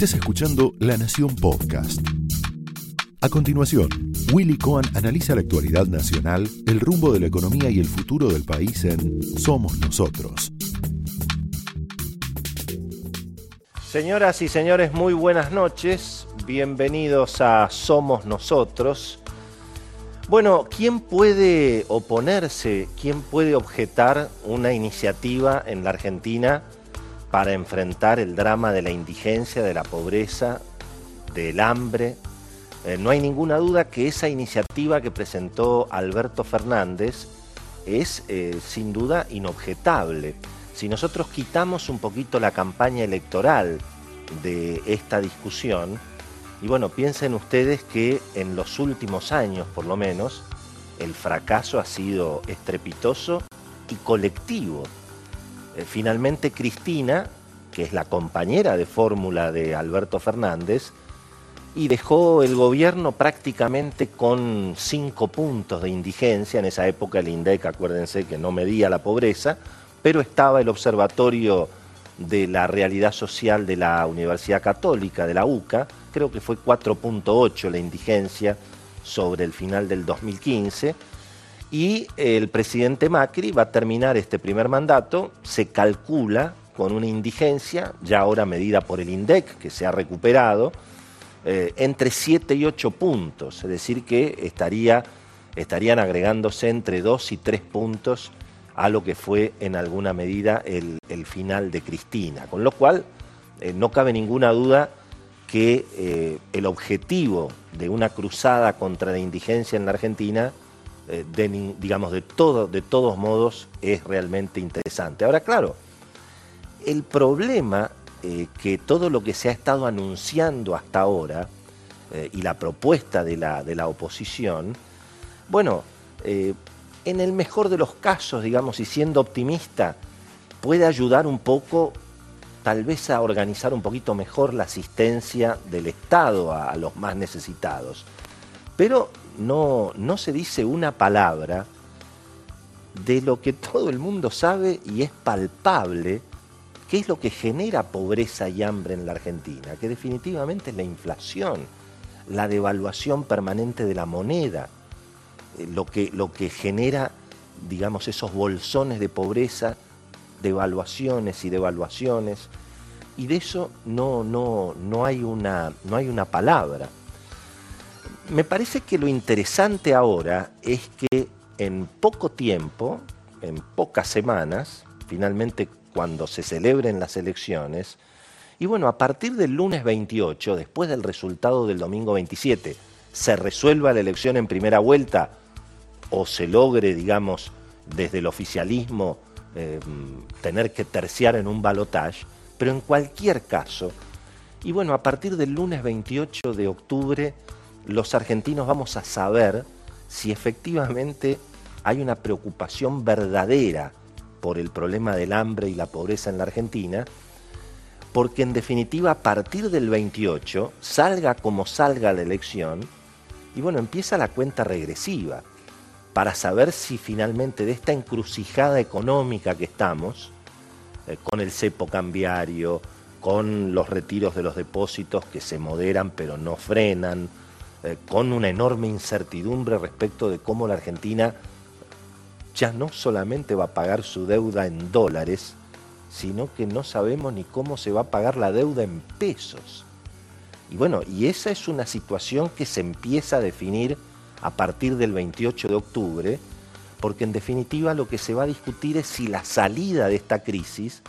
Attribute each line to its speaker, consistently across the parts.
Speaker 1: Estás escuchando La Nación Podcast. A continuación, Willy Cohen analiza la actualidad nacional, el rumbo de la economía y el futuro del país en Somos Nosotros.
Speaker 2: Señoras y señores, muy buenas noches. Bienvenidos a Somos Nosotros. Bueno, ¿quién puede oponerse, quién puede objetar una iniciativa en la Argentina para enfrentar el drama de la indigencia, de la pobreza, del hambre? Eh, no hay ninguna duda que esa iniciativa que presentó Alberto Fernández es eh, sin duda inobjetable. Si nosotros quitamos un poquito la campaña electoral de esta discusión, y bueno, piensen ustedes que en los últimos años, por lo menos, el fracaso ha sido estrepitoso y colectivo. Eh, finalmente Cristina, que es la compañera de fórmula de Alberto Fernández, y dejó el gobierno prácticamente con cinco puntos de indigencia. En esa época el INDEC, acuérdense que no medía la pobreza, pero estaba el observatorio de la realidad social de la Universidad Católica, de la UCA, creo que fue 4.8 la indigencia sobre el final del 2015, y el presidente Macri va a terminar este primer mandato, se calcula con una indigencia, ya ahora medida por el INDEC, que se ha recuperado, eh, entre 7 y 8 puntos, es decir, que estaría, estarían agregándose entre 2 y 3 puntos a lo que fue en alguna medida el, final de Cristina. Con lo cual, eh, no cabe ninguna duda que eh, el objetivo de una cruzada contra la indigencia en la Argentina, de, digamos, de, todo, de todos modos, es realmente interesante. Ahora, claro, el problema que todo lo que se ha estado anunciando hasta ahora y la propuesta de la, de la oposición, bueno, en el mejor de los casos, digamos, y siendo optimista, puede ayudar un poco, tal vez a organizar un poquito mejor la asistencia del Estado a, los más necesitados. Pero no, no se dice una palabra de lo que todo el mundo sabe y es palpable, que es lo que genera pobreza y hambre en la Argentina, que definitivamente es la inflación, la devaluación permanente de la moneda eh, lo que, lo que genera, digamos, esos bolsones de pobreza, devaluaciones y devaluaciones, y de eso no, no, no, hay una, no hay una palabra. Me parece que lo interesante ahora es que en poco tiempo, en pocas semanas, finalmente cuando se celebren las elecciones, y bueno, a partir del lunes 28, después del resultado del domingo 27, se resuelva la elección en primera vuelta o se logre, digamos, desde el oficialismo eh, tener que terciar en un balotaje, pero en cualquier caso, y bueno, a partir del lunes 28 de octubre, los argentinos vamos a saber si efectivamente hay una preocupación verdadera por el problema del hambre y la pobreza en la Argentina, porque en definitiva a partir del 28, salga como salga la elección, y bueno, empieza la cuenta regresiva para saber si finalmente de esta encrucijada económica que estamos, eh, con el cepo cambiario, con los retiros de los depósitos que se moderan pero no frenan, eh, con una enorme incertidumbre respecto de cómo la Argentina ya no solamente va a pagar su deuda en dólares, sino que no sabemos ni cómo se va a pagar la deuda en pesos. Y bueno, y esa es una situación que se empieza a definir a partir del 28 de octubre, porque en definitiva lo que se va a discutir es si la salida de esta crisis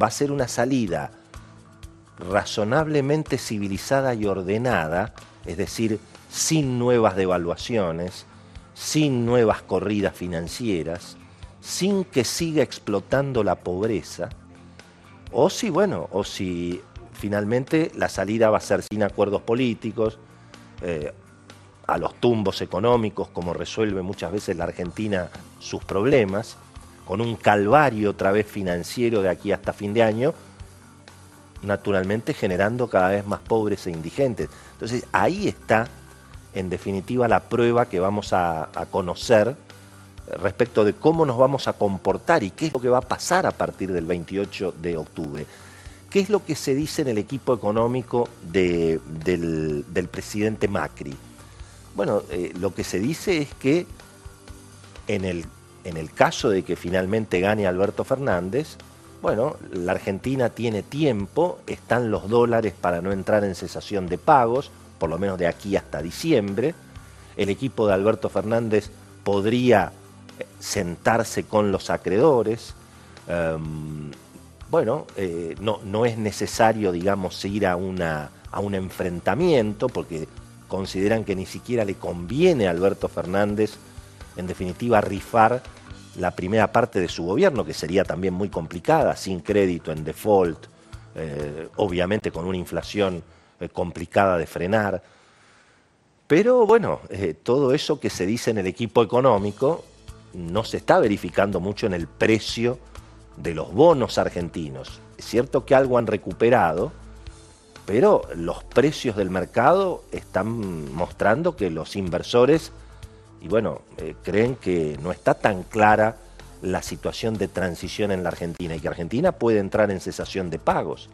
Speaker 2: va a ser una salida razonablemente civilizada y ordenada, es decir, sin nuevas devaluaciones, sin nuevas corridas financieras, sin que siga explotando la pobreza, o si, bueno, o si finalmente la salida va a ser sin acuerdos políticos, eh, a los tumbos económicos, como resuelve muchas veces la Argentina sus problemas, con un calvario otra vez financiero de aquí hasta fin de año, naturalmente generando cada vez más pobres e indigentes. Entonces ahí está, en definitiva, la prueba que vamos a, conocer respecto de cómo nos vamos a comportar y qué es lo que va a pasar a partir del 28 de octubre. ¿Qué es lo que se dice en el equipo económico del, presidente Macri? Bueno, eh, lo que se dice es que en el, en el caso de que finalmente gane Alberto Fernández, bueno, la Argentina tiene tiempo, están los dólares para no entrar en cesación de pagos, por lo menos de aquí hasta diciembre. El equipo de Alberto Fernández podría eh, sentarse con los acreedores. Em, bueno, eh, no, no, es necesario, digamos, ir a, una, a un enfrentamiento, porque consideran que ni siquiera le conviene a Alberto Fernández, en definitiva, rifar la primera parte de su gobierno, que sería también muy complicada, sin crédito, en default, eh, obviamente con una inflación complicada de frenar. Pero bueno, eh, todo eso que se dice en el equipo económico no se está verificando mucho en el precio de los bonos argentinos. Es cierto que algo han recuperado, pero los precios del mercado están mostrando que los inversores y bueno, eh, creen que no está tan clara la situación de transición en la Argentina y que Argentina puede entrar en cesación de pagos.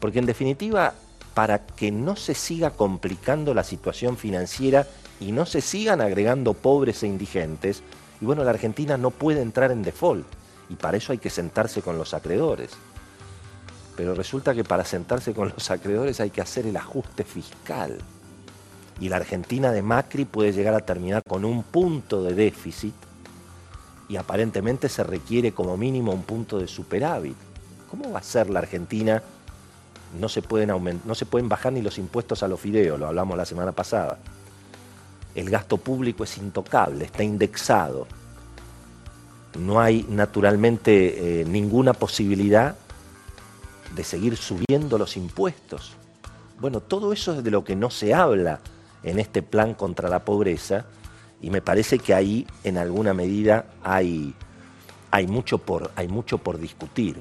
Speaker 2: Porque en definitiva, para que no se siga complicando la situación financiera y no se sigan agregando pobres e indigentes, y bueno, la Argentina no puede entrar en default y para eso hay que sentarse con los acreedores. Pero resulta que para sentarse con los acreedores hay que hacer el ajuste fiscal y la Argentina de Macri puede llegar a terminar con un punto de déficit y aparentemente se requiere como mínimo un punto de superávit. ¿Cómo va a ser la Argentina? No se pueden, no se pueden bajar ni los impuestos a los fideos, lo hablamos la semana pasada. El gasto público es intocable, está indexado. No hay naturalmente eh, ninguna posibilidad de seguir subiendo los impuestos. Bueno, todo eso es de lo que no se habla en este plan contra la pobreza y me parece que ahí en alguna medida hay, hay, mucho, por, hay mucho por discutir.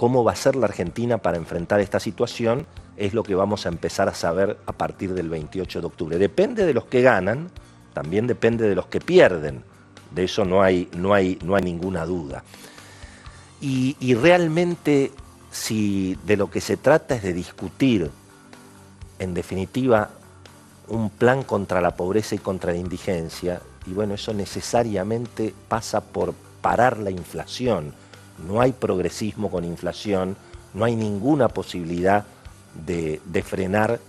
Speaker 2: ¿Cómo va a ser la Argentina para enfrentar esta situación? Es lo que vamos a empezar a saber a partir del 28 de octubre. Depende de los que ganan, también depende de los que pierden. De eso no hay, no hay, no hay ninguna duda. Y, y realmente si de lo que se trata es de discutir, en definitiva, un plan contra la pobreza y contra la indigencia, y bueno, eso necesariamente pasa por parar la inflación. No hay progresismo con inflación, no hay ninguna posibilidad de, frenar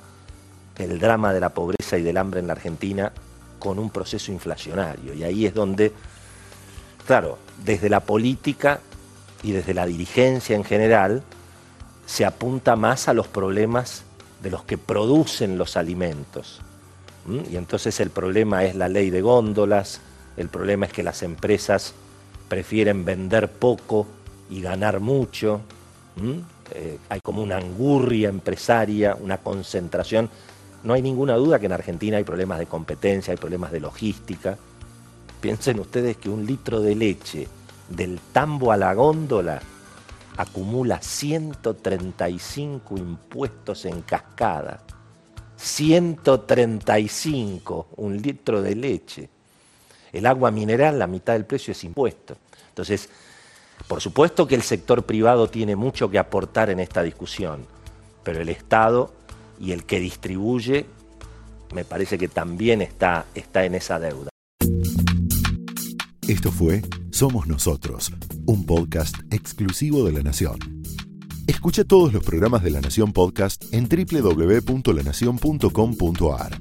Speaker 2: el drama de la pobreza y del hambre en la Argentina con un proceso inflacionario. Y ahí es donde, claro, desde la política y desde la dirigencia en general, se apunta más a los problemas de los que producen los alimentos. Y entonces el problema es la ley de góndolas, el problema es que las empresas prefieren vender poco y ganar mucho. Eh, hay como una angurria empresaria, una concentración. No hay ninguna duda que en Argentina hay problemas de competencia, hay problemas de logística. Piensen ustedes que un litro de leche del tambo a la góndola acumula 135 impuestos en cascada. 135 un litro de leche. El agua mineral, la mitad del precio es impuesto. Entonces, por supuesto que el sector privado tiene mucho que aportar en esta discusión, pero el Estado y el que distribuye me parece que también está, está en esa deuda.
Speaker 1: Esto fue Somos Nosotros, un podcast exclusivo de la Nación. Escucha todos los programas de La Nación Podcast en www.lanacion.com.ar.